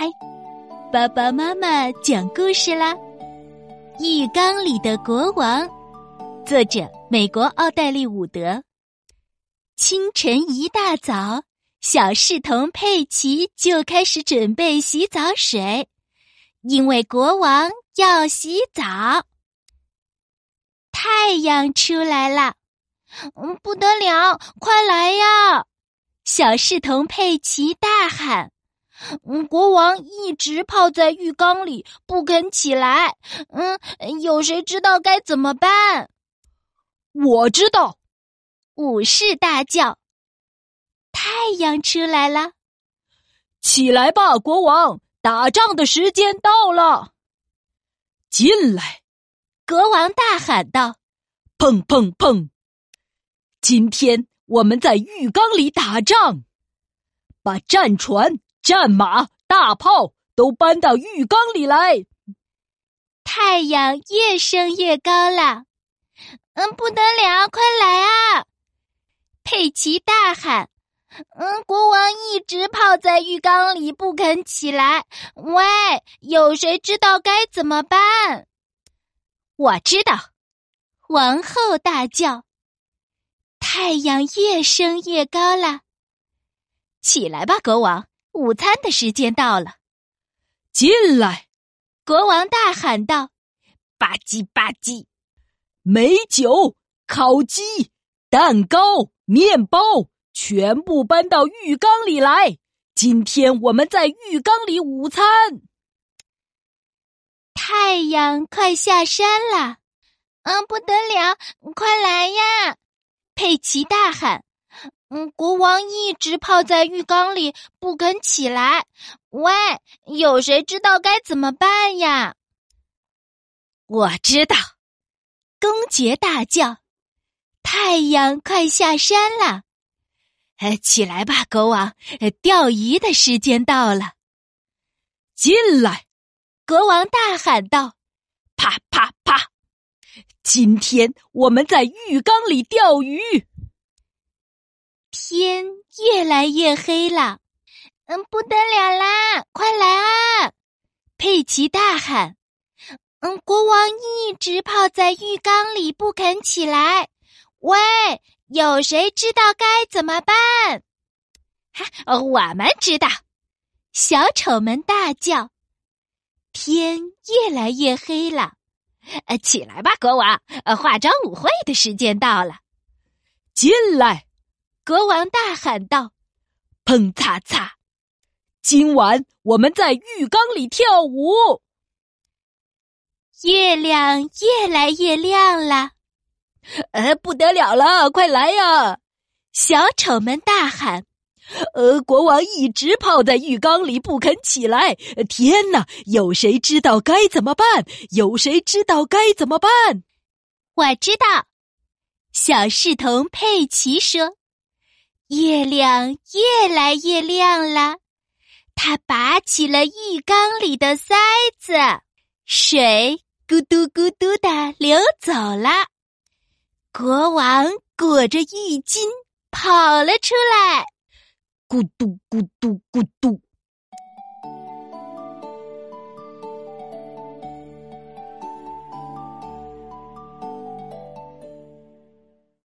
嗨，爸爸妈妈讲故事啦！浴缸里的国王，作者美国奥黛丽·伍德。清晨一大早，小侍童佩奇就开始准备洗澡水，因为国王要洗澡。太阳出来了，嗯，不得了，快来呀！小侍童佩奇大喊：“嗯，国王一直泡在浴缸里不肯起来。嗯，有谁知道该怎么办？”我知道，武士大叫：“太阳出来了，起来吧，国王！打仗的时间到了，进来！”国王大喊道：“砰砰砰！今天。”我们在浴缸里打仗，把战船、战马、大炮都搬到浴缸里来。太阳越升越高了，嗯，不得了，快来啊！佩奇大喊：“嗯，国王一直泡在浴缸里不肯起来。喂，有谁知道该怎么办？”我知道，王后大叫。太阳越升越高了，起来吧，国王！午餐的时间到了，进来！国王大喊道：“吧唧吧唧，美酒、烤鸡、蛋糕、面包，全部搬到浴缸里来。今天我们在浴缸里午餐。”太阳快下山了，嗯，不得了，快来呀！佩奇大喊：“嗯，国王一直泡在浴缸里不肯起来。喂，有谁知道该怎么办呀？”我知道，公爵大叫：“太阳快下山了，呃，起来吧，国王！钓鱼的时间到了，进来！”国王大喊道：“啪啪啪！”今天我们在浴缸里钓鱼。天越来越黑了，嗯，不得了啦！快来啊！佩奇大喊：“嗯，国王一直泡在浴缸里不肯起来。喂，有谁知道该怎么办？”哈，我们知道！小丑们大叫。天越来越黑了。呃，起来吧，国王！呃，化妆舞会的时间到了，进来！国王大喊道：“砰嚓嚓！今晚我们在浴缸里跳舞。”月亮越来越亮了，呃，不得了了！快来呀！小丑们大喊。呃，国王一直泡在浴缸里不肯起来。天哪，有谁知道该怎么办？有谁知道该怎么办？我知道，小侍童佩奇说：“月亮越来越亮了。”他拔起了浴缸里的塞子，水咕嘟咕嘟的流走了。国王裹着浴巾跑了出来。咕嘟咕嘟咕嘟，